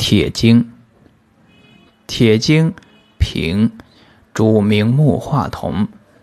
铁精，铁精，平，主明目化瞳。